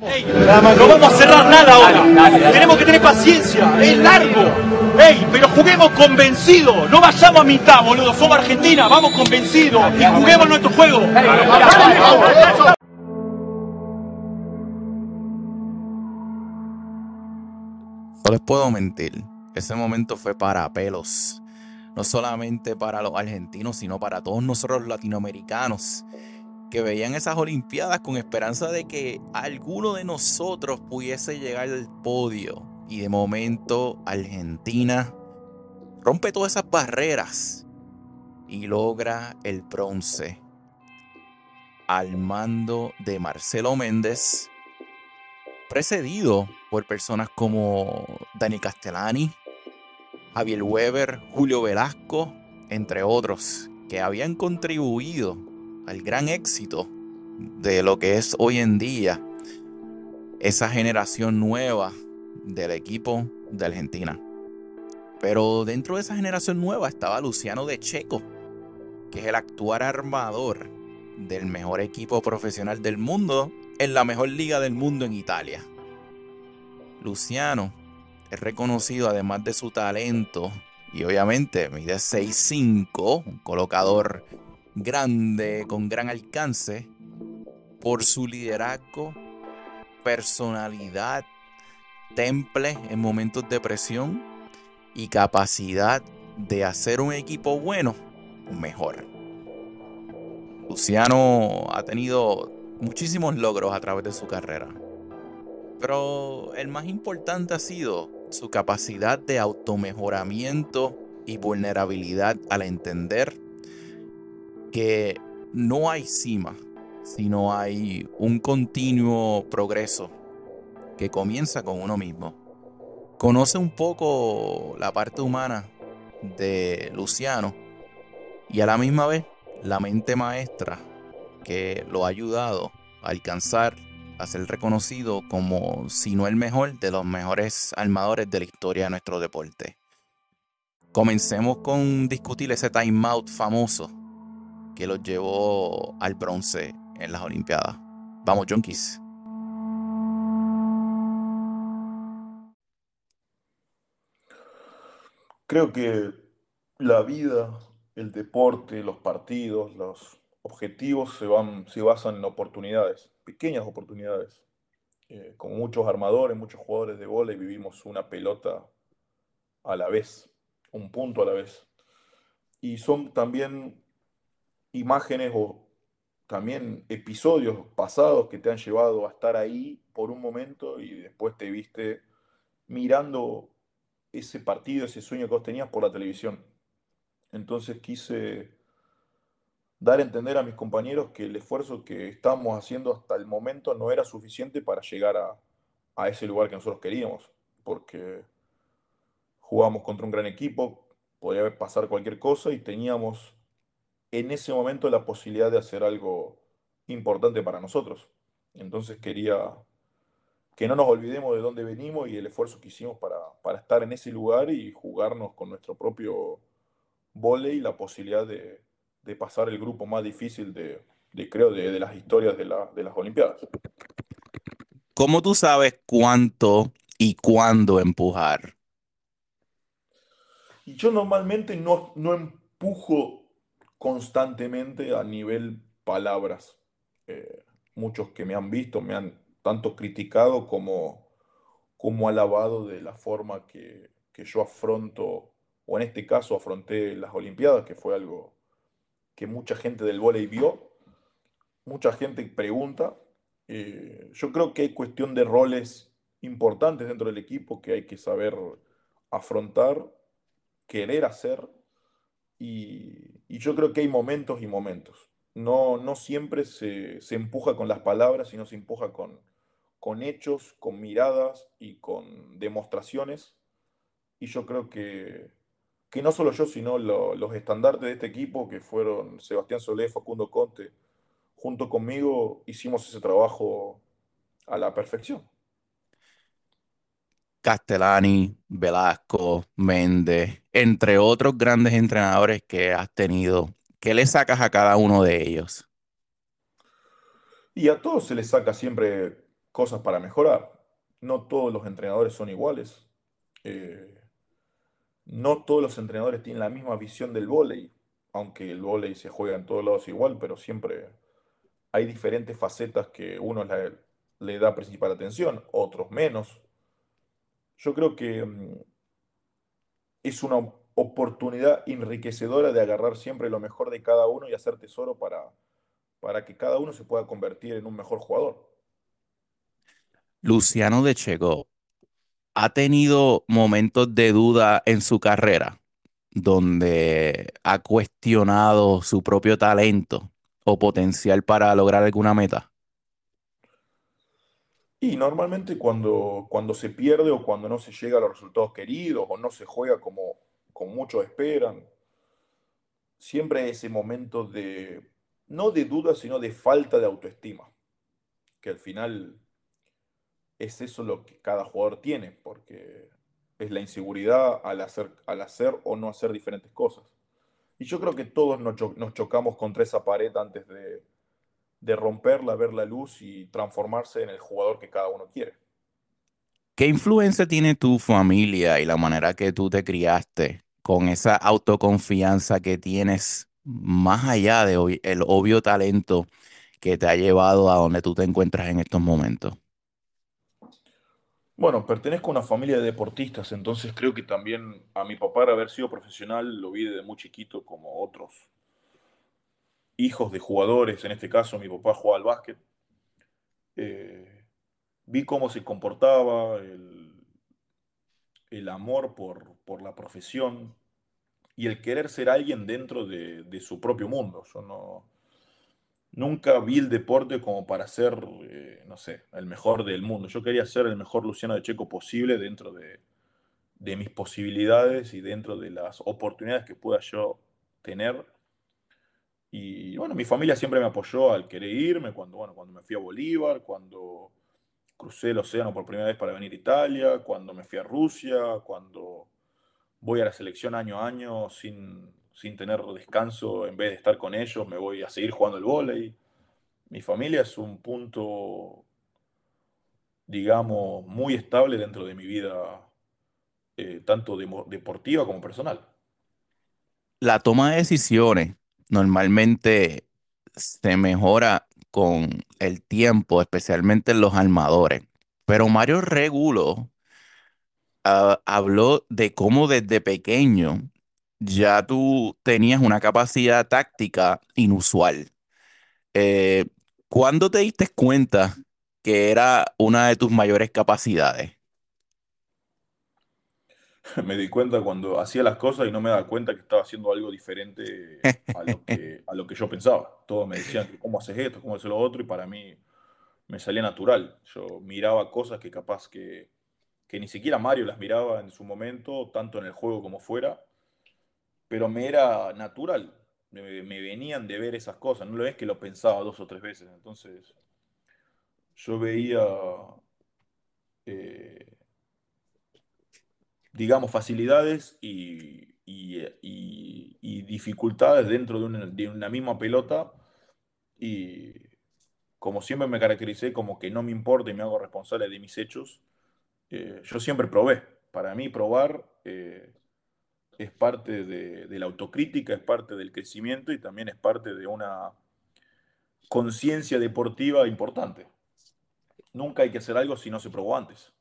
Ey, no vamos a cerrar nada ahora. Tenemos que tener paciencia. Es largo. Ey, pero juguemos convencidos. No vayamos a mitad, boludo. Somos Argentina. Vamos convencidos. Y juguemos nuestro juego. No les puedo mentir. Ese momento fue para pelos. No solamente para los argentinos, sino para todos nosotros los latinoamericanos que veían esas Olimpiadas con esperanza de que alguno de nosotros pudiese llegar al podio. Y de momento Argentina rompe todas esas barreras y logra el bronce al mando de Marcelo Méndez, precedido por personas como Dani Castellani, Javier Weber, Julio Velasco, entre otros, que habían contribuido al gran éxito de lo que es hoy en día esa generación nueva del equipo de Argentina. Pero dentro de esa generación nueva estaba Luciano de Checo, que es el actual armador del mejor equipo profesional del mundo en la mejor liga del mundo en Italia. Luciano es reconocido además de su talento y obviamente mide 6'5, un colocador grande, con gran alcance, por su liderazgo, personalidad, temple en momentos de presión y capacidad de hacer un equipo bueno mejor. Luciano ha tenido muchísimos logros a través de su carrera, pero el más importante ha sido su capacidad de automejoramiento y vulnerabilidad al entender que no hay cima, sino hay un continuo progreso que comienza con uno mismo. Conoce un poco la parte humana de Luciano y a la misma vez la mente maestra que lo ha ayudado a alcanzar a ser reconocido como, si no el mejor, de los mejores armadores de la historia de nuestro deporte. Comencemos con discutir ese timeout famoso que los llevó al bronce en las Olimpiadas. Vamos, Junkies. Creo que la vida, el deporte, los partidos, los objetivos se, van, se basan en oportunidades, pequeñas oportunidades. Eh, como muchos armadores, muchos jugadores de bola, y vivimos una pelota a la vez, un punto a la vez. Y son también imágenes o también episodios pasados que te han llevado a estar ahí por un momento y después te viste mirando ese partido, ese sueño que vos tenías por la televisión. Entonces quise dar a entender a mis compañeros que el esfuerzo que estamos haciendo hasta el momento no era suficiente para llegar a, a ese lugar que nosotros queríamos, porque jugamos contra un gran equipo, podía pasar cualquier cosa y teníamos en ese momento la posibilidad de hacer algo importante para nosotros. Entonces quería que no nos olvidemos de dónde venimos y el esfuerzo que hicimos para, para estar en ese lugar y jugarnos con nuestro propio volei la posibilidad de, de, pasar el grupo más difícil de, de creo, de, de, las historias de, la, de las Olimpiadas. ¿Cómo tú sabes cuánto y cuándo empujar? Y yo normalmente no, no empujo constantemente a nivel palabras. Eh, muchos que me han visto me han tanto criticado como, como alabado de la forma que, que yo afronto, o en este caso afronté las Olimpiadas, que fue algo que mucha gente del volei vio, mucha gente pregunta. Eh, yo creo que hay cuestión de roles importantes dentro del equipo que hay que saber afrontar, querer hacer y, y yo creo que hay momentos y momentos. No, no siempre se, se, empuja con las palabras, sino se empuja con, con hechos, con miradas y con demostraciones. Y yo creo que, que no solo yo, sino lo, los estandartes de este equipo, que fueron Sebastián Solé, Facundo Conte, junto conmigo, hicimos ese trabajo a la perfección. Castellani, Velasco, Méndez, entre otros grandes entrenadores que has tenido. ¿Qué le sacas a cada uno de ellos? Y a todos se les saca siempre cosas para mejorar. No todos los entrenadores son iguales. Eh, no todos los entrenadores tienen la misma visión del vóley, aunque el vóley se juega en todos lados igual, pero siempre hay diferentes facetas que uno le, da principal atención, otros menos. Yo creo que mm, es una oportunidad enriquecedora de agarrar siempre lo mejor de cada uno y hacer tesoro para, para que cada uno se pueda convertir en un mejor jugador. Luciano de Chego ha tenido momentos de duda en su carrera donde ha cuestionado su propio talento o potencial para lograr alguna meta. Y normalmente cuando, cuando se pierde o cuando no se llega a los resultados queridos o no se juega como, como muchos esperan, siempre hay ese momento de, no de duda, sino de falta de autoestima, que al final es eso lo que cada jugador tiene, porque es la inseguridad al hacer, al hacer o no hacer diferentes cosas. Y yo creo que todos nos, chocamos contra esa pared antes de, de romperla, ver la luz y transformarse en el jugador que cada uno quiere. ¿Qué influencia tiene tu familia y la manera que tú te criaste con esa autoconfianza que tienes más allá de el obvio talento que te ha llevado a donde tú te encuentras en estos momentos? Bueno, pertenezco a una familia de deportistas, entonces creo que también a mi papá haber sido profesional lo vi desde muy chiquito como otros hijos de jugadores, en este caso mi papá jugaba al básquet. Eh, vi cómo se comportaba, el, amor por, la profesión y el querer ser alguien dentro de, su propio mundo. Yo no, nunca vi el deporte como para ser, eh, no sé, el mejor del mundo. Yo quería ser el mejor Luciano de Checo posible dentro de, de mis posibilidades y dentro de las oportunidades que pueda yo tener y bueno, mi familia siempre me apoyó al querer irme, cuando, bueno, cuando me fui a Bolívar, cuando crucé el océano por primera vez para venir a Italia, cuando me fui a Rusia, cuando voy a la selección año a año sin, sin tener descanso, en vez de estar con ellos, me voy a seguir jugando el vóley. Mi familia es un punto, digamos, muy estable dentro de mi vida, eh, tanto deportiva como personal. La toma de decisiones normalmente se mejora con el tiempo, especialmente en los armadores. Pero Mario Regulo ah, habló de cómo desde pequeño ya tú tenías una capacidad táctica inusual. Eh, ¿cuándo te diste cuenta que era una de tus mayores capacidades? me di cuenta cuando hacía las cosas y no me daba cuenta que estaba haciendo algo diferente a lo que, yo pensaba. Todos me decían, ¿cómo haces esto? ¿Cómo haces lo otro? Y para mí me salía natural. Yo miraba cosas que capaz que, que ni siquiera Mario las miraba en su momento, tanto en el juego como fuera, pero me era natural. Me, venían de ver esas cosas. No lo es que lo pensaba dos o tres veces. Entonces, yo veía... Eh, digamos, facilidades y, dificultades dentro de una, misma pelota. Y como siempre me caractericé como que no me importa y me hago responsable de mis hechos, eh, yo siempre probé. Para mí probar eh, es parte de, la autocrítica, es parte del crecimiento y también es parte de una conciencia deportiva importante. Nunca hay que hacer algo si no se probó antes.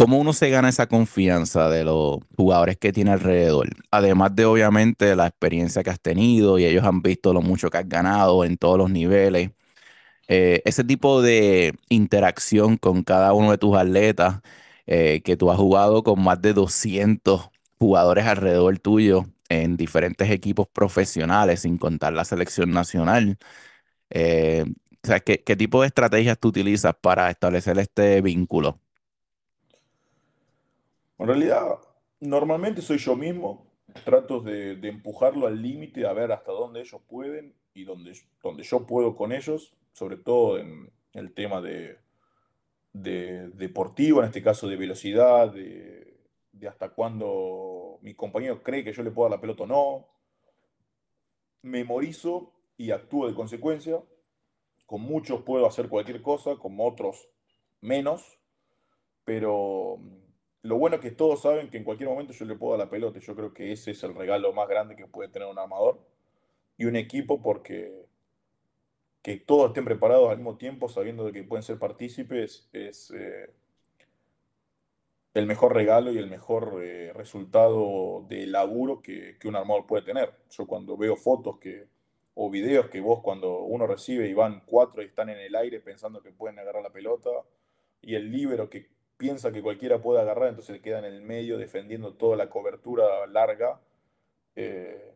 ¿Cómo uno se gana esa confianza de los jugadores que tiene alrededor? Además de obviamente la experiencia que has tenido y ellos han visto lo mucho que has ganado en todos los niveles. Eh, ese tipo de interacción con cada uno de tus atletas, eh, que tú has jugado con más de 200 jugadores alrededor tuyo en diferentes equipos profesionales, sin contar la selección nacional. Eh, ¿qué, ¿qué tipo de estrategias tú utilizas para establecer este vínculo? En realidad, normalmente soy yo mismo, trato de, empujarlo al límite, a ver hasta dónde ellos pueden y dónde, yo puedo con ellos, sobre todo en el tema de, deportivo, en este caso de velocidad, de, hasta cuándo mi compañero cree que yo le puedo dar la pelota o no. Memorizo y actúo de consecuencia. con muchos puedo hacer cualquier cosa, con otros menos, pero lo bueno es que todos saben que en cualquier momento yo le puedo dar la pelota. Yo creo que ese es el regalo más grande que puede tener un armador y un equipo porque que todos estén preparados al mismo tiempo, sabiendo de que pueden ser partícipes, es eh, el mejor regalo y el mejor eh, resultado de laburo que, que, un armador puede tener. Yo cuando veo fotos que, o videos que vos cuando uno recibe y van cuatro y están en el aire pensando que pueden agarrar la pelota, y el libero que piensa que cualquiera puede agarrar, entonces queda en el medio defendiendo toda la cobertura larga. Eh,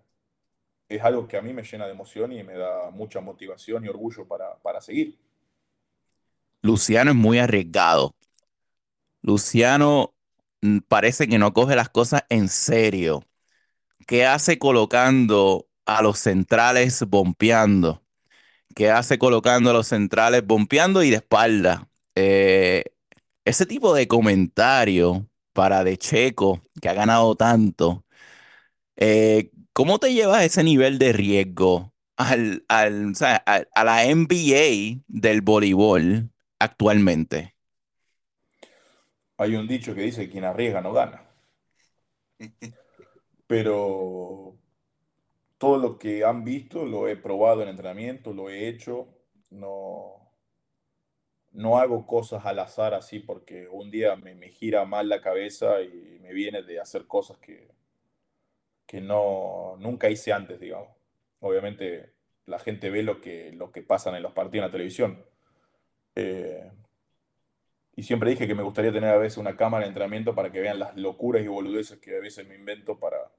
es algo que a mí me llena de emoción y me da mucha motivación y orgullo para, para seguir. Luciano es muy arriesgado. Luciano mm, parece que no coge las cosas en serio. ¿Qué hace colocando a los centrales bompeando? ¿Qué hace colocando a los centrales bompeando y de espalda? Eh, ese tipo de comentario para De Checo, que ha ganado tanto, eh, ¿Cómo te llevas ese nivel de riesgo al, al, a, a, la NBA del voleibol actualmente? Hay un dicho que dice, quien arriesga no gana. Pero todo lo que han visto lo he probado en entrenamiento, lo he hecho. No, no hago cosas al azar así porque un día me, me gira mal la cabeza y me viene de hacer cosas que, que no, nunca hice antes, digamos. Obviamente la gente ve lo que, lo que pasan en los partidos en la televisión. Eh, y siempre dije que me gustaría tener a veces una cámara de entrenamiento para que vean las locuras y boludeces que a veces me invento para,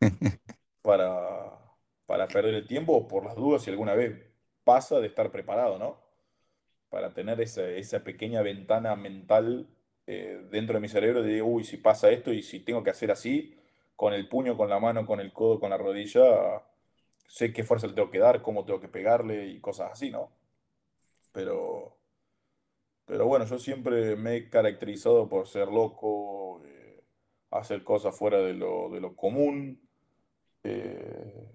para, para perder el tiempo o por las dudas si alguna vez pasa de estar preparado, ¿no? Para tener esa, esa pequeña ventana mental eh, dentro de mi cerebro de, uy, si pasa esto y si tengo que hacer así, con el puño, con la mano, con el codo, con la rodilla, sé qué fuerza le tengo que dar, cómo tengo que pegarle y cosas así, ¿no? Pero, pero bueno, yo siempre me he caracterizado por ser loco, eh, hacer cosas fuera de lo, de lo común eh,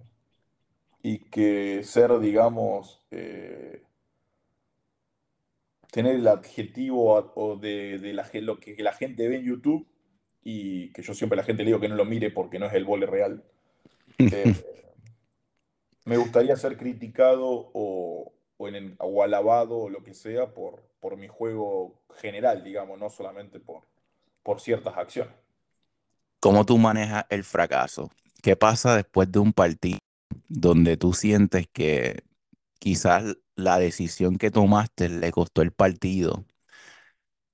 y que ser, digamos, tener el adjetivo o de, de la, lo que la gente ve en YouTube y que yo siempre a la gente le digo que no lo mire porque no es el vole real. Eh, me gustaría ser criticado o, o, en, o, alabado o lo que sea por, por mi juego general, digamos, no solamente por, por ciertas acciones. ¿Cómo tú manejas el fracaso? ¿Qué pasa después de un partido donde tú sientes que quizás la decisión que tomaste le costó el partido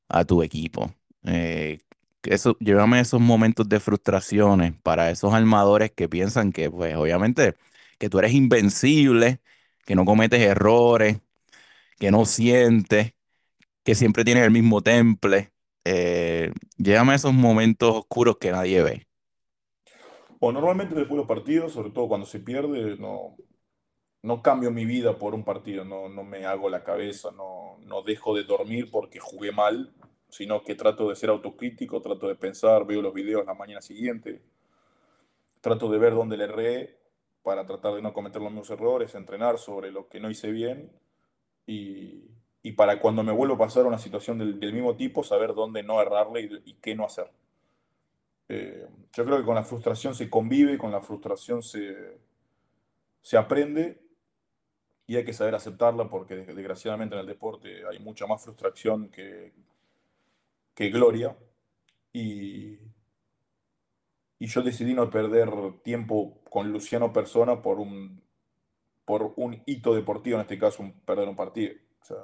a tu equipo? Eh, eso, llévame esos momentos de frustraciones para esos armadores que piensan que, pues, obviamente, que tú eres invencible, que no cometes errores, que no sientes, que siempre tienes el mismo temple. Eh, llévame esos momentos oscuros que nadie ve. Bueno, normalmente después de los partidos, sobre todo cuando se pierde, no, no cambio mi vida por un partido, no, no me hago la cabeza, no, no dejo de dormir porque jugué mal sino que trato de ser autocrítico, trato de pensar, veo los videos la mañana siguiente, trato de ver dónde le erré para tratar de no cometer los mismos errores, entrenar sobre lo que no hice bien y, y para cuando me vuelvo a pasar una situación del, del mismo tipo, saber dónde no errarle y, y qué no hacer. Eh, yo creo que con la frustración se convive, con la frustración se, se aprende y hay que saber aceptarla porque desgraciadamente en el deporte hay mucha más frustración que, que Gloria. Y, y yo decidí no perder tiempo con Luciano Persona por un, por un hito deportivo, en este caso, un, perder un partido. O sea,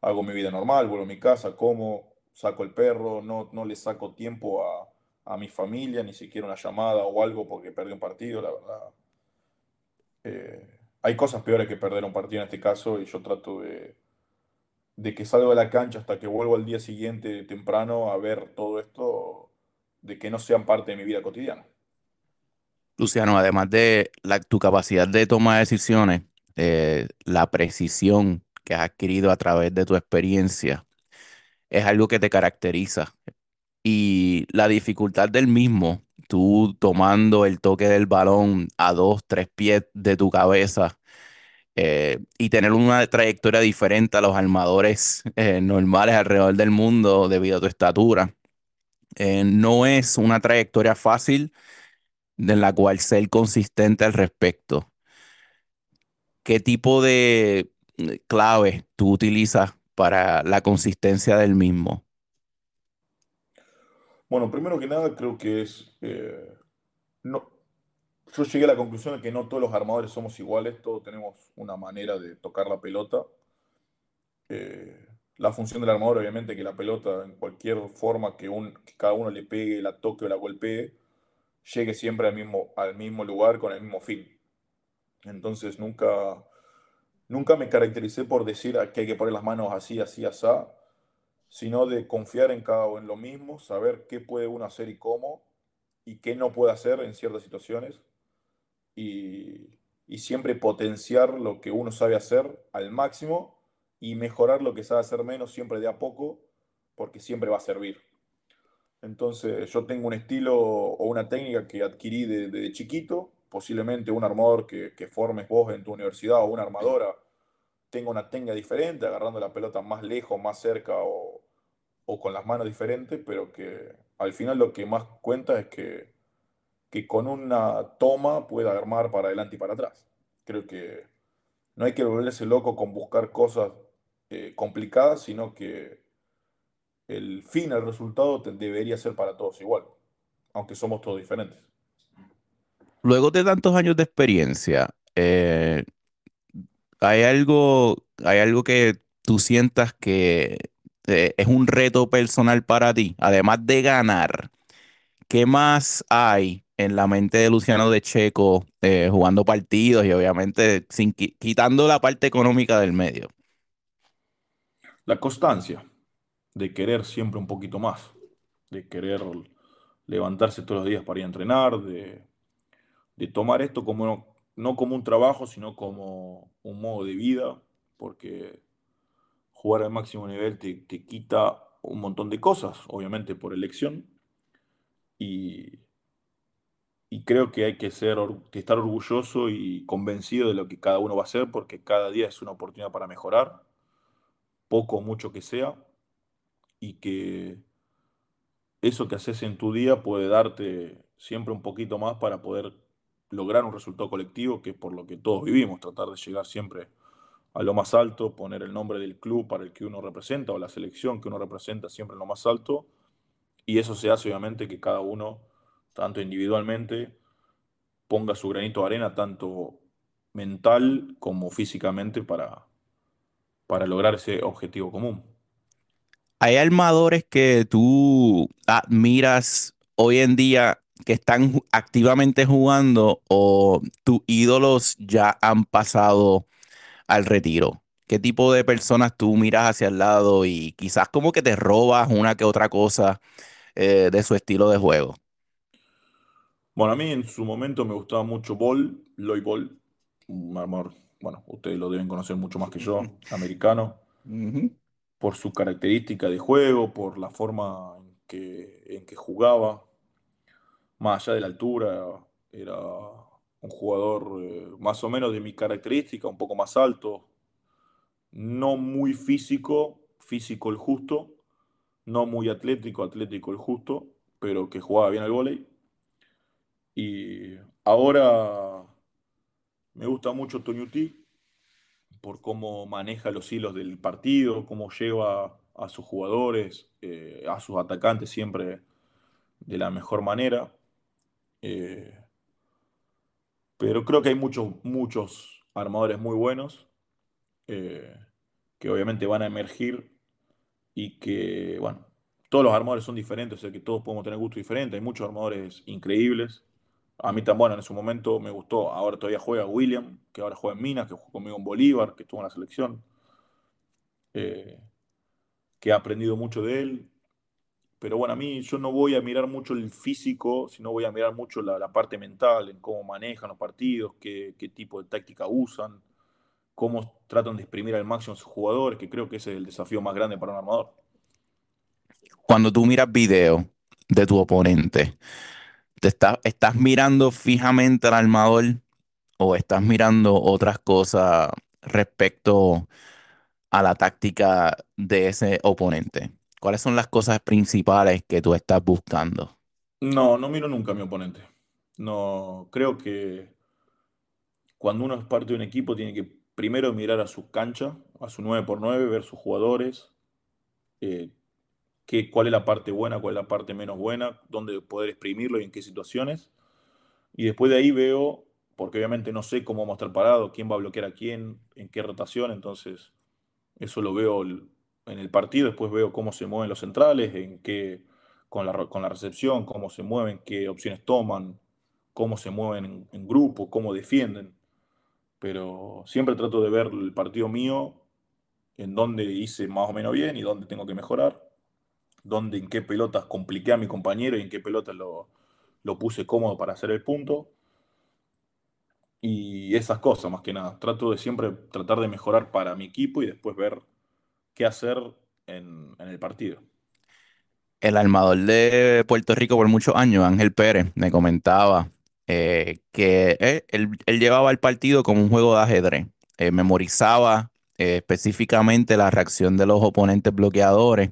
hago mi vida normal, vuelvo a mi casa, como, saco el perro, no, no le saco tiempo a, a mi familia, ni siquiera una llamada o algo porque perdí un partido, la verdad. Eh, hay cosas peores que perder un partido en este caso y yo trato de, de que salgo de la cancha hasta que vuelvo al día siguiente temprano a ver todo esto, de que no sean parte de mi vida cotidiana. Luciano, además de la, tu capacidad de toma de decisiones, eh, la precisión que has adquirido a través de tu experiencia es algo que te caracteriza. Y la dificultad del mismo, tú tomando el toque del balón a dos, tres pies de tu cabeza, eh, y tener una trayectoria diferente a los armadores eh, normales alrededor del mundo debido a tu estatura. Eh, no es una trayectoria fácil de la cual ser consistente al respecto. ¿Qué tipo de clave tú utilizas para la consistencia del mismo? Bueno, primero que nada creo que es... no, yo llegué a la conclusión de que no todos los armadores somos iguales, todos tenemos una manera de tocar la pelota. Eh, la función del armador, obviamente, que la pelota, en cualquier forma que, un, cada uno le pegue, la toque o la golpee, llegue siempre al mismo, al mismo lugar con el mismo fin. Entonces nunca, nunca me caractericé por decir que hay que poner las manos así, así, así, sino de confiar en cada uno en lo mismo, saber qué puede uno hacer y cómo, y qué no puede hacer en ciertas situaciones y, siempre potenciar lo que uno sabe hacer al máximo y mejorar lo que sabe hacer menos siempre de a poco, porque siempre va a servir. Entonces yo tengo un estilo o una técnica que adquirí desde de, chiquito, posiblemente un armador que, que, formes vos en tu universidad o una armadora tenga una técnica diferente, agarrando la pelota más lejos, más cerca o, o con las manos diferentes, pero que al final lo que más cuenta es que que con una toma pueda armar para adelante y para atrás. Creo que no hay que volverse loco con buscar cosas eh, complicadas, sino que el fin, el resultado debería ser para todos igual, aunque somos todos diferentes. Luego de tantos años de experiencia, eh, ¿hay, algo, ¿hay algo que tú sientas que eh, es un reto personal para ti, además de ganar? ¿Qué más hay en la mente de Luciano de Checo eh, jugando partidos y obviamente sin, quitando la parte económica del medio? La constancia de querer siempre un poquito más, de querer levantarse todos los días para ir a entrenar, de, tomar esto como no como un trabajo, sino como un modo de vida, porque jugar al máximo nivel te, te quita un montón de cosas, obviamente por elección, y, creo que hay que, ser, estar orgulloso y convencido de lo que cada uno va a hacer, porque cada día es una oportunidad para mejorar, poco o mucho que sea, y que eso que haces en tu día puede darte siempre un poquito más para poder lograr un resultado colectivo, que es por lo que todos vivimos, tratar de llegar siempre a lo más alto, poner el nombre del club para el que uno representa o la selección que uno representa siempre en lo más alto y eso se hace obviamente que cada uno, tanto individualmente, ponga su granito de arena, tanto mental como físicamente, para, para lograr ese objetivo común. ¿Hay armadores que tú admiras hoy en día que están activamente jugando o tus ídolos ya han pasado al retiro? ¿Qué tipo de personas tú miras hacia el lado y quizás como que te robas una que otra cosa eh, de su estilo de juego? Bueno, a mí en su momento me gustaba mucho Ball, Lloyd Ball, un armador, bueno, ustedes lo deben conocer mucho más que yo, americano, por su característica de juego, por la forma en que, en que jugaba, más allá de la altura, era un jugador eh, más o menos de mi característica, un poco más alto, no muy físico, físico el justo, no muy atlético, atlético el justo, pero que jugaba bien al vóley. Y ahora me gusta mucho Toñuti por cómo maneja los hilos del partido, cómo lleva a sus jugadores, eh, a sus atacantes siempre de la mejor manera. Eh, pero creo que hay muchos, muchos armadores muy buenos eh, que obviamente van a emergir y que, bueno, todos los armadores son diferentes, o sea que todos podemos tener gustos diferentes, hay muchos armadores increíbles. A mí también, bueno, en su momento me gustó, ahora todavía juega William, que ahora juega en Minas, que jugó conmigo en Bolívar, que estuvo en la selección, eh, que ha aprendido mucho de él. Pero bueno, a mí yo no voy a mirar mucho el físico, sino voy a mirar mucho la, parte mental, en cómo manejan los partidos, qué, qué tipo de táctica usan, cómo tratan de exprimir al máximo a sus jugadores, que creo que ese es el desafío más grande para un armador. Cuando tú miras video de tu oponente, ¿te ¿estás mirando fijamente al armador o estás mirando otras cosas respecto a la táctica de ese oponente? ¿Cuáles son las cosas principales que tú estás buscando? No, no miro nunca a mi oponente. No, creo que cuando uno es parte de un equipo tiene que primero mirar a su cancha, a su 9x9, ver sus jugadores, eh, qué, cuál es la parte buena, cuál es la parte menos buena, dónde poder exprimirlo y en qué situaciones. Y después de ahí veo, porque obviamente no sé cómo vamos a estar parados, quién va a bloquear a quién, en qué rotación, entonces eso lo veo en el partido, después veo cómo se mueven los centrales, en qué, con la, con la recepción, cómo se mueven, qué opciones toman, cómo se mueven en, grupo, cómo defienden. Pero siempre trato de ver el partido mío, en dónde hice más o menos bien y dónde tengo que mejorar, dónde en qué pelotas compliqué a mi compañero y en qué pelotas lo, lo puse cómodo para hacer el punto. Y esas cosas, más que nada. Trato de siempre tratar de mejorar para mi equipo y después ver qué hacer en, el partido el armador de Puerto Rico por muchos años, Ángel Pérez, me comentaba eh, que eh, él, llevaba el partido como un juego de ajedrez. Eh, memorizaba específicamente la reacción de los oponentes bloqueadores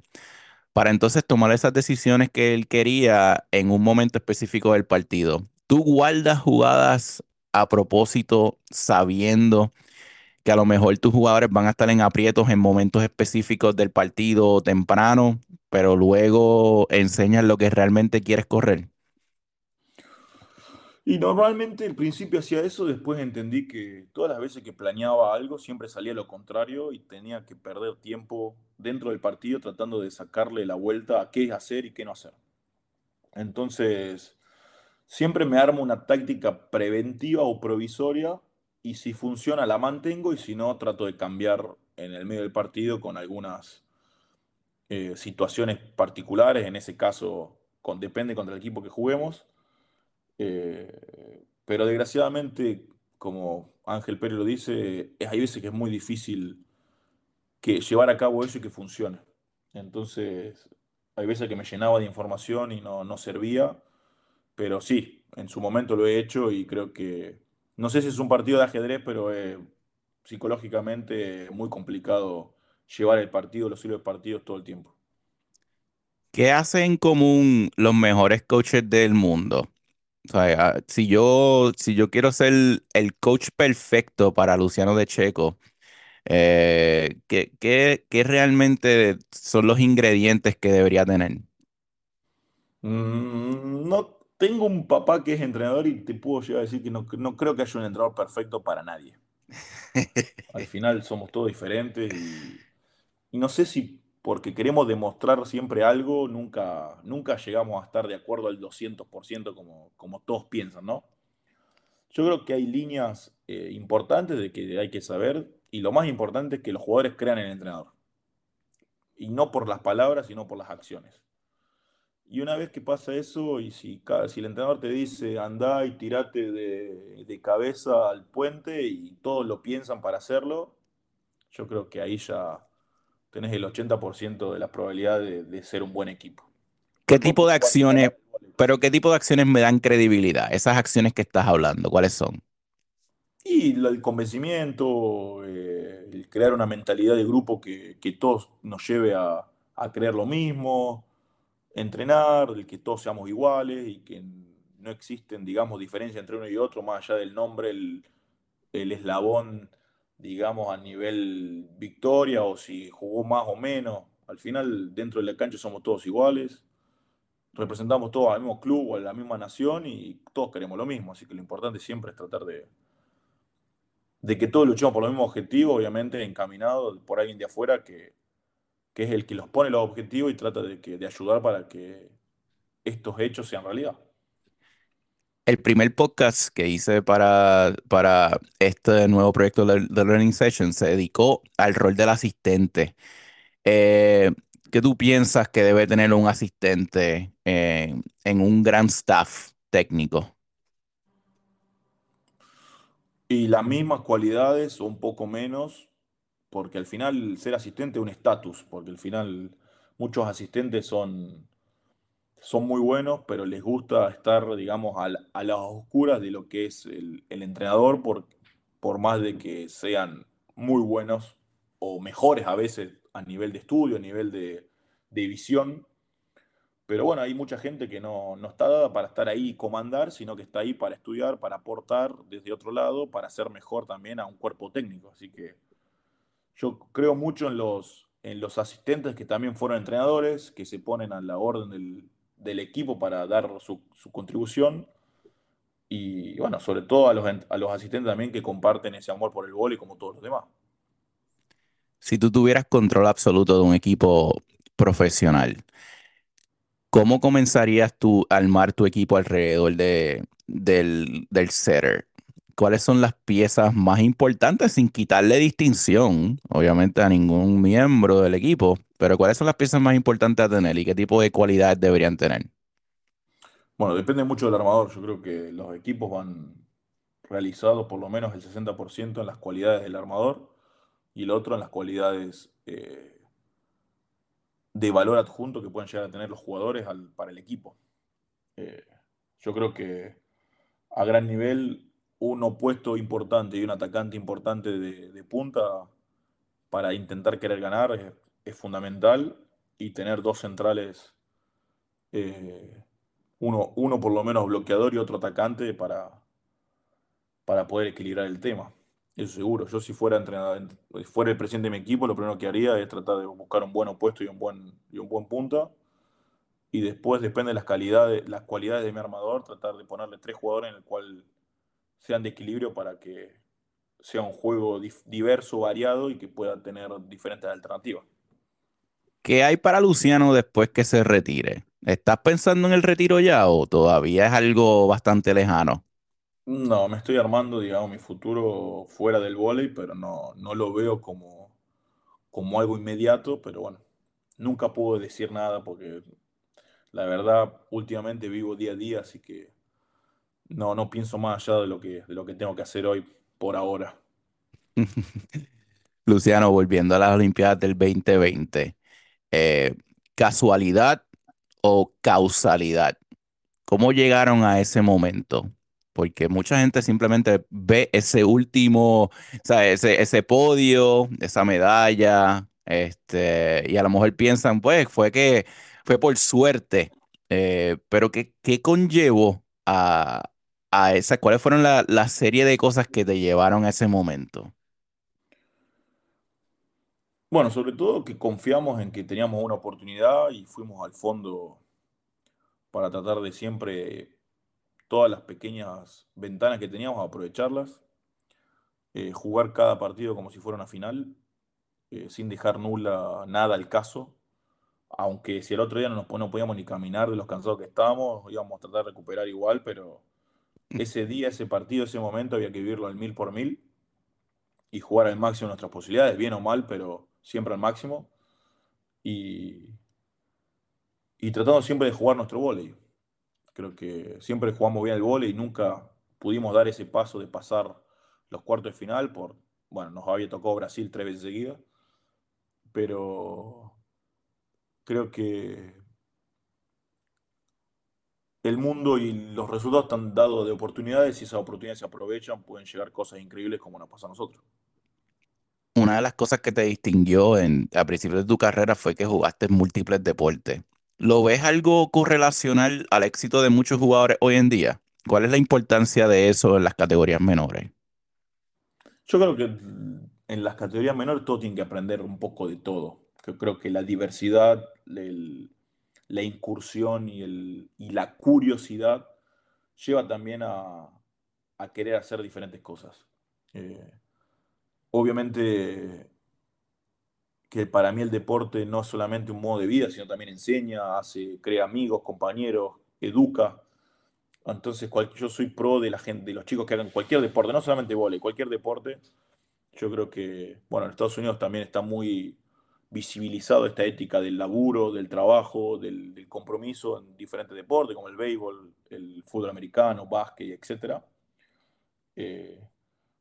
para entonces tomar esas decisiones que él quería en un momento específico del partido. ¿Tú guardas jugadas a propósito sabiendo que a lo mejor tus jugadores van a estar en aprietos en momentos específicos del partido temprano pero luego enseñas lo que realmente quieres correr. Y normalmente al principio hacía eso, después entendí que todas las veces que planeaba algo siempre salía lo contrario y tenía que perder tiempo dentro del partido tratando de sacarle la vuelta a qué hacer y qué no hacer. Entonces, siempre me armo una táctica preventiva o provisoria y si funciona la mantengo y si no trato de cambiar en el medio del partido con algunas eh, situaciones particulares, en ese caso con, depende contra el equipo que juguemos. Eh, pero desgraciadamente, como Ángel Pérez lo dice, hay veces que es muy difícil que llevar a cabo eso y que funcione. Entonces, hay veces que me llenaba de información y no, no servía, pero sí, en su momento lo he hecho y creo que, no sé si es un partido de ajedrez, pero psicológicamente muy complicado llevar el partido, los hilos de partidos todo el tiempo. ¿Qué hacen en común los mejores coaches del mundo? Ah, si yo, si yo quiero ser el coach perfecto para Luciano de Checo, eh, ¿qué, qué, realmente son los ingredientes que debería tener? Mm, no tengo un papá que es entrenador y te puedo llegar a decir que no, no creo que haya un entrenador perfecto para nadie. Al final somos todos diferentes y y no sé si porque queremos demostrar siempre algo, nunca, nunca llegamos a estar de acuerdo al 200% como, como todos piensan, ¿no? Yo creo que hay líneas eh, importantes de que hay que saber y lo más importante es que los jugadores crean en el entrenador. Y no por las palabras, sino por las acciones. Y una vez que pasa eso, y si, si el entrenador te dice anda y tirate de, de cabeza al puente y todos lo piensan para hacerlo, yo creo que ahí ya, tenés el 80% de la probabilidad de, ser un buen equipo. ¿Qué tipo de acciones, pero qué tipo de acciones me dan credibilidad? Esas acciones que estás hablando, ¿cuáles son? Y el convencimiento, eh, el crear una mentalidad de grupo que, todos nos lleve a, creer lo mismo, entrenar, el que todos seamos iguales y que no existen, digamos, diferencias entre uno y otro, más allá del nombre, el, el eslabón digamos, a nivel victoria o si jugó más o menos. Al final, dentro de la cancha somos todos iguales, representamos todos al mismo club o a la misma nación y todos queremos lo mismo. Así que lo importante siempre es tratar de, de que todos luchemos por los mismos objetivos, obviamente encaminado por alguien de afuera que, que es el que los pone los objetivos y trata de, que, de ayudar para que estos hechos sean realidad el primer podcast que hice para, para este nuevo proyecto de, Learning Session se dedicó al rol del asistente. Eh, ¿Qué tú piensas que debe tener un asistente en un gran staff técnico? Y las mismas cualidades o un poco menos, porque al final ser asistente es un estatus, porque al final muchos asistentes son son muy buenos, pero les gusta estar, digamos, a, las oscuras de lo que es el, entrenador, por, por más de que sean muy buenos o mejores a veces a nivel de estudio, a nivel de, de visión. Pero bueno, hay mucha gente que no, no, está dada para estar ahí y comandar, sino que está ahí para estudiar, para aportar desde otro lado, para ser mejor también a un cuerpo técnico. Así que yo creo mucho en los, en los asistentes que también fueron entrenadores, que se ponen a la orden del, del equipo para dar su, su, contribución. Y bueno, sobre todo a los, a los asistentes también que comparten ese amor por el y como todos los demás. Si tú tuvieras control absoluto de un equipo profesional, ¿cómo comenzarías tú a armar tu equipo alrededor de, del, del setter? ¿Cuáles son las piezas más importantes sin quitarle distinción, obviamente, a ningún miembro del equipo? Pero ¿cuáles son las piezas más importantes a tener y qué tipo de cualidades deberían tener? Bueno, depende mucho del armador. Yo creo que los equipos van realizados por lo menos el 60% en las cualidades del armador y el otro en las cualidades eh, de valor adjunto que pueden llegar a tener los jugadores para el equipo. Eh, yo creo que a gran nivel un opuesto importante y un atacante importante de, punta para intentar querer ganar es, es, fundamental y tener dos centrales, eh, uno, uno por lo menos bloqueador y otro atacante para, para poder equilibrar el tema. Eso seguro. Yo si fuera entrenador, fuera el presidente de mi equipo, lo primero que haría es tratar de buscar un buen opuesto y un buen, y un buen punta. Y después, depende de las, calidades, las cualidades de mi armador, tratar de ponerle tres jugadores en el cual sean de equilibrio para que sea un juego diverso, variado y que pueda tener diferentes alternativas. ¿Qué hay para Luciano después que se retire? ¿Estás pensando en el retiro ya o todavía es algo bastante lejano? No, me estoy armando, digamos, mi futuro fuera del vóley, pero no, no lo veo como, como algo inmediato, pero bueno, nunca puedo decir nada porque la verdad últimamente vivo día a día, así que no, no pienso más allá de lo que, de lo que tengo que hacer hoy por ahora. Luciano, volviendo a las Olimpiadas del 2020, eh, ¿casualidad o causalidad? ¿Cómo llegaron a ese momento? porque mucha gente simplemente ve ese último, o sea, ese, ese podio, esa medalla, este, y a lo mejor piensan, pues, fue que fue por suerte, eh, pero ¿qué, qué a, ¿Cuáles fueron la, la serie de cosas que te llevaron a ese momento? Bueno, sobre todo que confiamos en que teníamos una oportunidad y fuimos al fondo para tratar de siempre todas las pequeñas ventanas que teníamos, aprovecharlas, eh, jugar cada partido como si fuera una final, eh, sin dejar nula nada al caso, aunque si el otro día no, nos, no podíamos ni caminar de los cansados que estábamos, íbamos a tratar de recuperar igual, pero. Ese día, ese partido, ese momento había que vivirlo al mil por mil y jugar al máximo nuestras posibilidades, bien o mal, pero siempre al máximo. Y, y tratando siempre de jugar nuestro voleibol. Creo que siempre jugamos bien el vole y nunca pudimos dar ese paso de pasar los cuartos de final por, bueno, nos había tocado Brasil tres veces seguidas, pero creo que el mundo y los resultados están dados de oportunidades y esas oportunidades se aprovechan, pueden llegar cosas increíbles como nos pasa a nosotros. Una de las cosas que te distinguió en, a principio de tu carrera fue que jugaste múltiples deportes. ¿Lo ves algo correlacional al éxito de muchos jugadores hoy en día? ¿Cuál es la importancia de eso en las categorías menores? Yo creo que en las categorías menores todo tiene que aprender un poco de todo. Yo creo que la diversidad, el, la incursión y, el, y, la curiosidad lleva también a, a querer hacer diferentes cosas. Eh, obviamente que para mí el deporte no es solamente un modo de vida, sino también enseña, hace, crea amigos, compañeros, educa. Entonces, yo soy pro de la gente, de los chicos que hagan cualquier deporte, no solamente vole, cualquier deporte. Yo creo que, bueno, en Estados Unidos también está muy visibilizado esta ética del laburo, del trabajo, del, compromiso en diferentes deportes, como el béisbol, el fútbol americano, básquet, etc. Eh,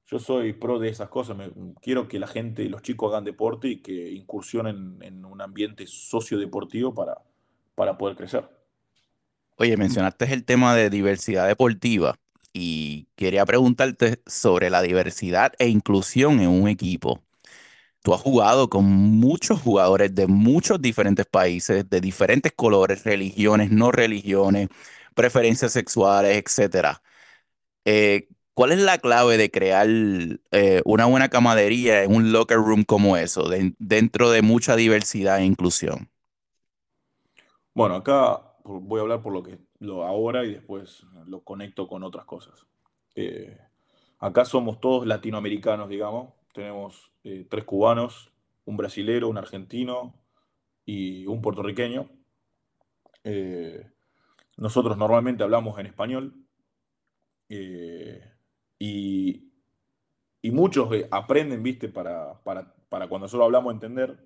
yo soy pro de esas cosas. quiero que la gente, los chicos hagan deporte y que incursionen en un ambiente sociodeportivo para, para poder crecer. Oye, mencionaste el tema de diversidad deportiva y quería preguntarte sobre la diversidad e inclusión en un equipo. Tú has jugado con muchos jugadores de muchos diferentes países, de diferentes colores, religiones, no religiones, preferencias sexuales, etc. Eh, ¿cuál es la clave de crear eh, una buena camadería en un locker room como eso, dentro de mucha diversidad e inclusión? Bueno, acá voy a hablar por lo que lo ahora y después lo conecto con otras cosas. Eh, acá somos todos latinoamericanos, digamos. Tenemos eh, tres cubanos, un brasilero, un argentino y un puertorriqueño. Eh, nosotros normalmente hablamos en español y, y, muchos aprenden, viste, para, para, para cuando solo hablamos entender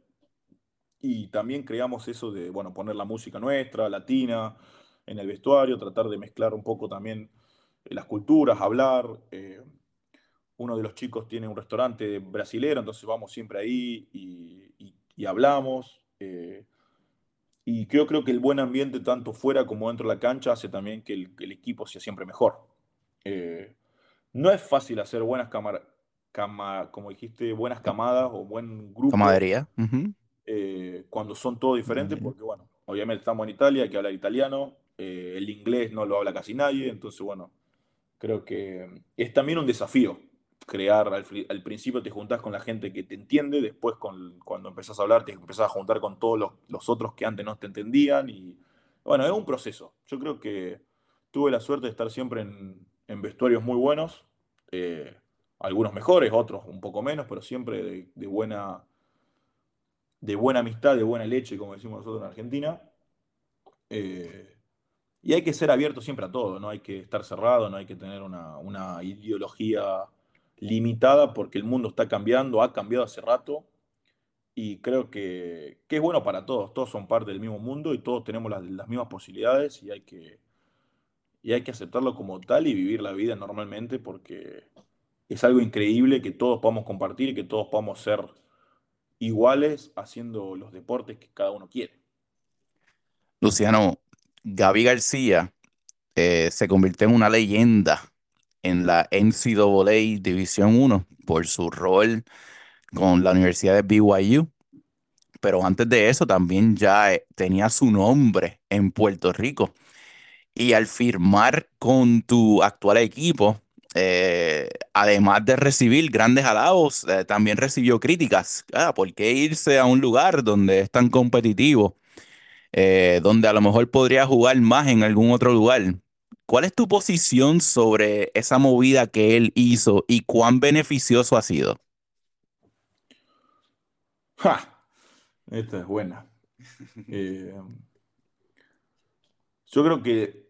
y también creamos eso de, bueno, poner la música nuestra, latina, en el vestuario, tratar de mezclar un poco también eh, las culturas, hablar. Eh, uno de los chicos tiene un restaurante brasilero, entonces vamos siempre ahí y, hablamos. Eh, y creo, creo que el buen ambiente, tanto fuera como dentro de la cancha, hace también que el, equipo sea siempre mejor. no es fácil hacer buenas cámaras, como dijiste, buenas camadas o buen grupo. Camadería. Eh, cuando son todos diferentes, porque bueno, obviamente estamos en Italia, hay que hablar italiano, eh, el inglés no lo habla casi nadie, entonces bueno, creo que es también un desafío crear, al, principio te juntás con la gente que te entiende, después cuando empezás a hablar te empezás a juntar con todos los, otros que antes no te entendían y bueno, es un proceso. Yo creo que tuve la suerte de estar siempre en, vestuarios muy buenos, eh, algunos mejores, otros un poco menos, pero siempre de buena de buena amistad, de buena leche, como decimos nosotros en Argentina. Eh, y hay que ser abierto siempre a todo, no hay que estar cerrado, no hay que tener una, ideología limitada porque el mundo está cambiando, ha cambiado hace rato y creo que, es bueno para todos, todos son parte del mismo mundo y todos tenemos las, mismas posibilidades y hay, que, y hay que aceptarlo como tal y vivir la vida normalmente porque es algo increíble que todos podamos compartir y que todos podamos ser iguales haciendo los deportes que cada uno quiere. Luciano, Gaby García eh, se convirtió en una leyenda en la NCAA División 1 por su rol con la Universidad de BYU. Pero antes de eso también ya eh, tenía su nombre en Puerto Rico. Y al firmar con tu actual equipo, eh, además de recibir grandes halagos, eh, también recibió críticas. Ah, ¿Por qué irse a un lugar donde es tan competitivo? Donde a lo mejor podría jugar más en algún otro lugar. ¿Cuál es tu posición sobre esa movida que él hizo y cuán beneficioso ha sido? Esta es buena. yo creo que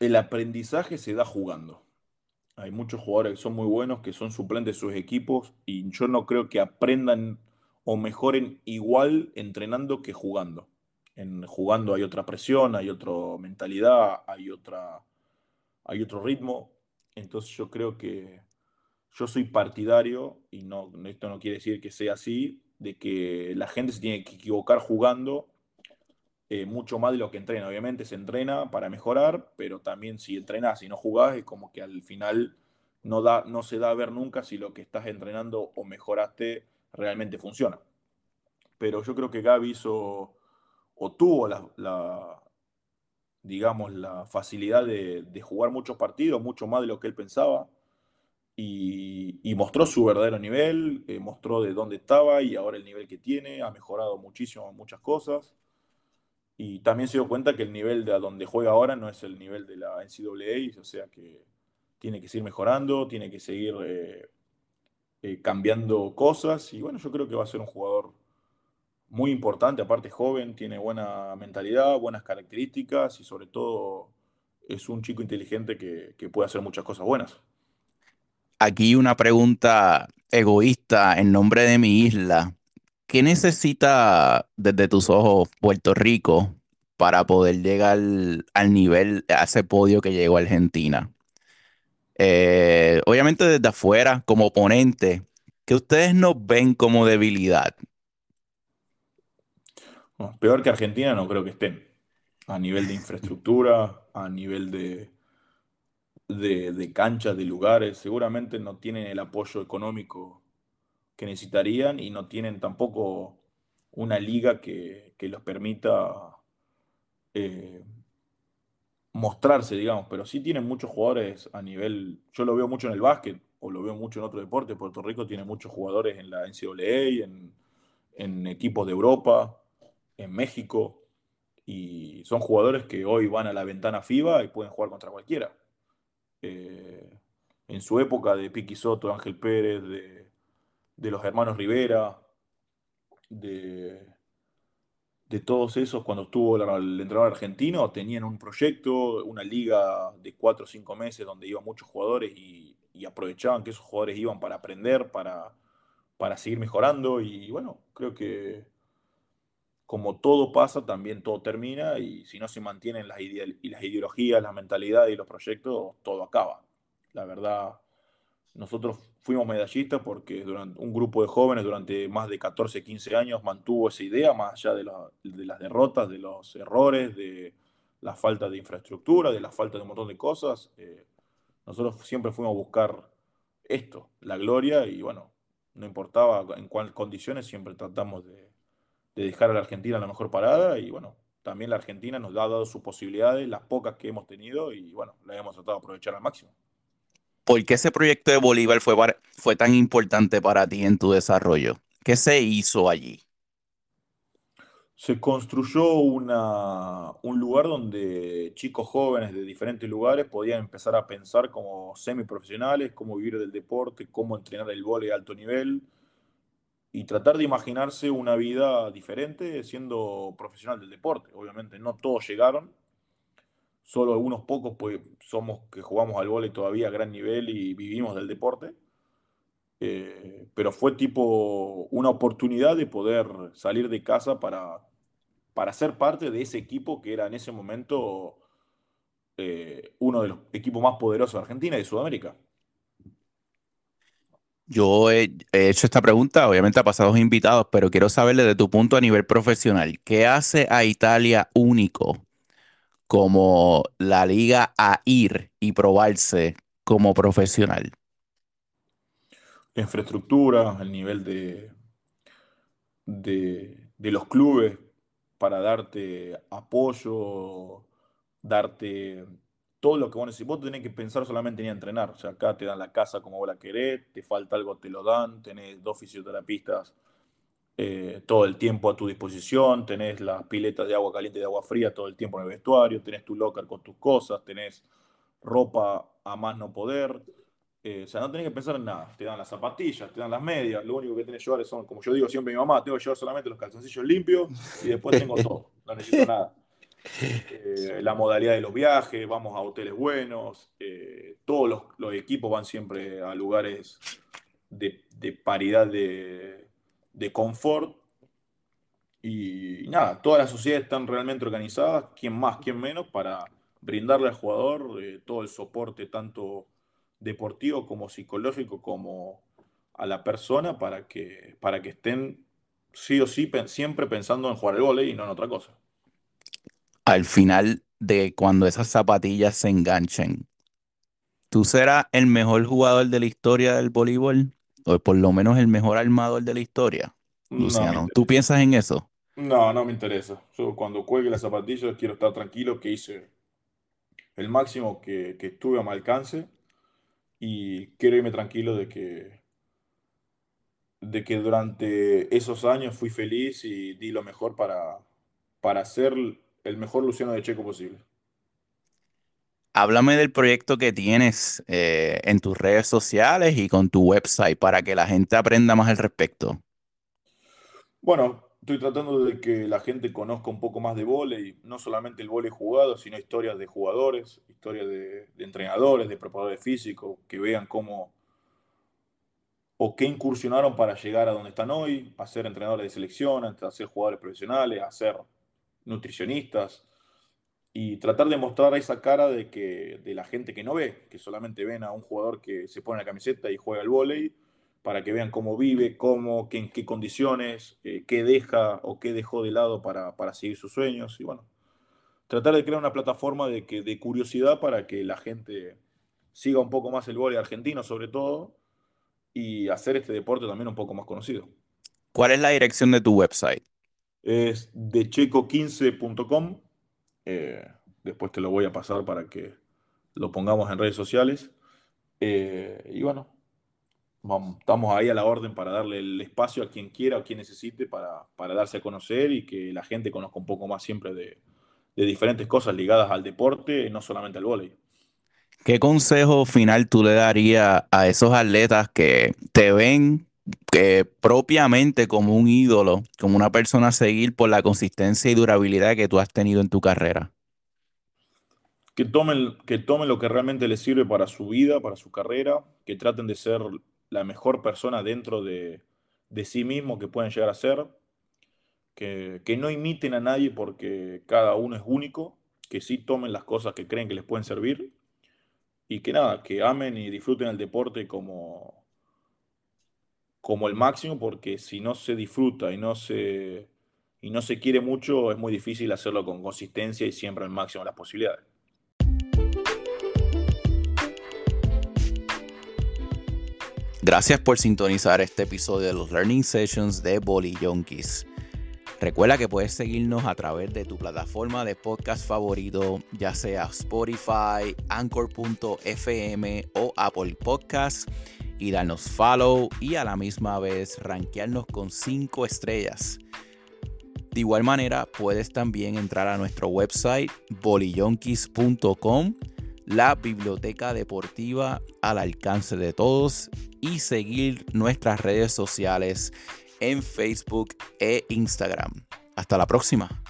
el aprendizaje se da jugando. Hay muchos jugadores que son muy buenos, que son suplentes de sus equipos, y yo no creo que aprendan o mejoren igual entrenando que jugando. En jugando hay otra presión, hay otra mentalidad, hay, otra, hay otro ritmo. Entonces yo creo que yo soy partidario, y no, esto no quiere decir que sea así, de que la gente se tiene que equivocar jugando eh, mucho más de lo que entrena. Obviamente se entrena para mejorar, pero también si entrenas y no jugás, es como que al final no, da, no se da a ver nunca si lo que estás entrenando o mejoraste realmente funciona. Pero yo creo que Gaby hizo o tuvo la, digamos, la facilidad de, jugar muchos partidos, mucho más de lo que él pensaba. Y, mostró su verdadero nivel, eh, mostró de dónde estaba y ahora el nivel que tiene, ha mejorado muchísimo muchas cosas. Y también se dio cuenta que el nivel de donde juega ahora no es el nivel de la NCAA, o sea que tiene que seguir mejorando, tiene que seguir eh, eh, cambiando cosas. Y bueno, yo creo que va a ser un jugador muy importante, aparte joven, tiene buena mentalidad, buenas características y sobre todo es un chico inteligente que, que puede hacer muchas cosas buenas. Aquí una pregunta egoísta en nombre de mi isla. ¿Qué necesita desde tus ojos Puerto Rico para poder llegar al nivel, a ese podio que llegó Argentina? Eh, obviamente desde afuera, como oponente, ¿qué ustedes nos ven como debilidad? Peor que Argentina no creo que estén. A nivel de infraestructura, a nivel de, de, canchas, de lugares, seguramente no tienen el apoyo económico que necesitarían y no tienen tampoco una liga que, que los permita eh, mostrarse, digamos, pero sí tienen muchos jugadores a nivel, yo lo veo mucho en el básquet o lo veo mucho en otro deporte, Puerto Rico tiene muchos jugadores en la NCAA, en, en equipos de Europa, en México, y son jugadores que hoy van a la ventana FIBA y pueden jugar contra cualquiera. Eh, en su época de Piqui Soto, Ángel Pérez, de, los hermanos Rivera, de, todos esos, cuando estuvo el entrenador argentino, tenían un proyecto, una liga de cuatro o cinco meses donde iban muchos jugadores y, y aprovechaban que esos jugadores iban para aprender, para, para seguir mejorando. Y bueno, creo que como todo pasa, también todo termina y si no se mantienen las, ide las ideologías, la mentalidad y los proyectos, todo acaba. La verdad, nosotros fuimos medallistas porque durante un grupo de jóvenes durante más de 14, 15 años mantuvo esa idea, más allá de, la, de las derrotas, de los errores, de la falta de infraestructura, de la falta de un montón de cosas. Eh, nosotros siempre fuimos a buscar esto, la gloria, y bueno, no importaba en cuáles condiciones, siempre tratamos de, de dejar a la Argentina la mejor parada, y bueno, también la Argentina nos ha dado sus posibilidades, las pocas que hemos tenido, y bueno, las hemos tratado de aprovechar al máximo. ¿Por qué ese proyecto de Bolívar fue, fue tan importante para ti en tu desarrollo? ¿Qué se hizo allí? Se construyó una, un lugar donde chicos jóvenes de diferentes lugares podían empezar a pensar como semiprofesionales, cómo vivir del deporte, cómo entrenar el vóley a alto nivel y tratar de imaginarse una vida diferente siendo profesional del deporte. Obviamente no todos llegaron, solo algunos pocos pues, somos que jugamos al vóley todavía a gran nivel y vivimos del deporte. Eh, pero fue tipo una oportunidad de poder salir de casa para, para ser parte de ese equipo que era en ese momento eh, uno de los equipos más poderosos de Argentina y de Sudamérica. Yo he, he, hecho esta pregunta, obviamente a pasados invitados, pero quiero saberle de tu punto a nivel profesional. ¿Qué hace a Italia único como la liga a ir y probarse como profesional? Infraestructura, el nivel de, de los clubes para darte apoyo, darte todo lo que vos necesitas. Vos tenés que pensar solamente en entrenar. O sea, acá te dan la casa como vos la querés, te falta algo, te lo dan, tenés dos fisioterapistas eh, todo el tiempo a tu disposición, tenés las piletas de agua caliente y de agua fría todo el tiempo en el vestuario, tenés tu locker con tus cosas, tenés ropa a más no poder. Eh, o sea, no tenés que pensar en nada. Te dan las zapatillas, te dan las medias. Lo único que tenés que llevar son, como yo digo siempre a mi mamá, tengo que llevar solamente los calzoncillos limpios y después tengo todo. No necesito nada. Eh, la modalidad de los viajes, vamos a hoteles buenos. Eh, todos los, equipos van siempre a lugares de, paridad de, confort. Y nada, todas las sociedades están realmente organizadas, quién más, quién menos, para brindarle al jugador eh, todo el soporte, tanto deportivo como psicológico, como a la persona, para que, para que estén sí o sí siempre pensando en jugar el vóley y no en otra cosa. Al final de cuando esas zapatillas se enganchen, ¿tú serás el mejor jugador de la historia del voleibol? o por lo menos el mejor armador de la historia. Luciano, no ¿tú piensas en eso? No, no me interesa. Yo cuando cuelgue las zapatillas quiero estar tranquilo que hice el máximo que, que estuve a mi alcance y quiero irme tranquilo de que de que durante esos años fui feliz y di lo mejor para, para ser el mejor Luciano de Checo posible. Háblame del proyecto que tienes eh, en tus redes sociales y con tu website para que la gente aprenda más al respecto. Bueno, estoy tratando de que la gente conozca un poco más de vóley, no solamente el vóley jugado, sino historias de jugadores, historias de, de entrenadores, de preparadores físicos, que vean cómo o qué incursionaron para llegar a donde están hoy, a ser entrenadores de selección, a ser jugadores profesionales, a ser nutricionistas y tratar de mostrar esa cara de, que, de la gente que no ve, que solamente ven a un jugador que se pone la camiseta y juega al vóley, para que vean cómo vive, cómo, qué, en qué condiciones, eh, qué deja o qué dejó de lado para, para, seguir sus sueños. Y bueno, tratar de crear una plataforma de, que, de curiosidad para que la gente siga un poco más el vóley argentino sobre todo y hacer este deporte también un poco más conocido. ¿Cuál es la dirección de tu website? Es decheco15.com. Eh, después te lo voy a pasar para que lo pongamos en redes sociales. Eh, y bueno, estamos ahí a la orden para darle el espacio a quien quiera o quien necesite para, darse a conocer y que la gente conozca un poco más siempre de, diferentes cosas ligadas al deporte, no solamente al vóley. ¿Qué consejo final tú le darías a esos atletas que te ven propiamente como un ídolo, como una persona a seguir por la consistencia y durabilidad que tú has tenido en tu carrera? Que tomen, que tomen lo que realmente les sirve para su vida, para su carrera, que traten de ser la mejor persona dentro de, sí mismo que pueden llegar a ser, que, no imiten a nadie porque cada uno es único, que sí tomen las cosas que creen que les pueden servir y que nada, que amen y disfruten el deporte como, como el máximo porque si no se disfruta y no se, y no se quiere mucho es muy difícil hacerlo con consistencia y siempre al máximo las posibilidades. Gracias por sintonizar este episodio de los Learning Sessions de Bolly Junkies. Recuerda que puedes seguirnos a través de tu plataforma de podcast favorito, ya sea Spotify, Anchor.fm o Apple Podcasts, y darnos follow y a la misma vez rankearnos con 5 estrellas. De igual manera, puedes también entrar a nuestro website bollyonkeys.com la biblioteca deportiva al alcance de todos y seguir nuestras redes sociales en Facebook e Instagram. Hasta la próxima.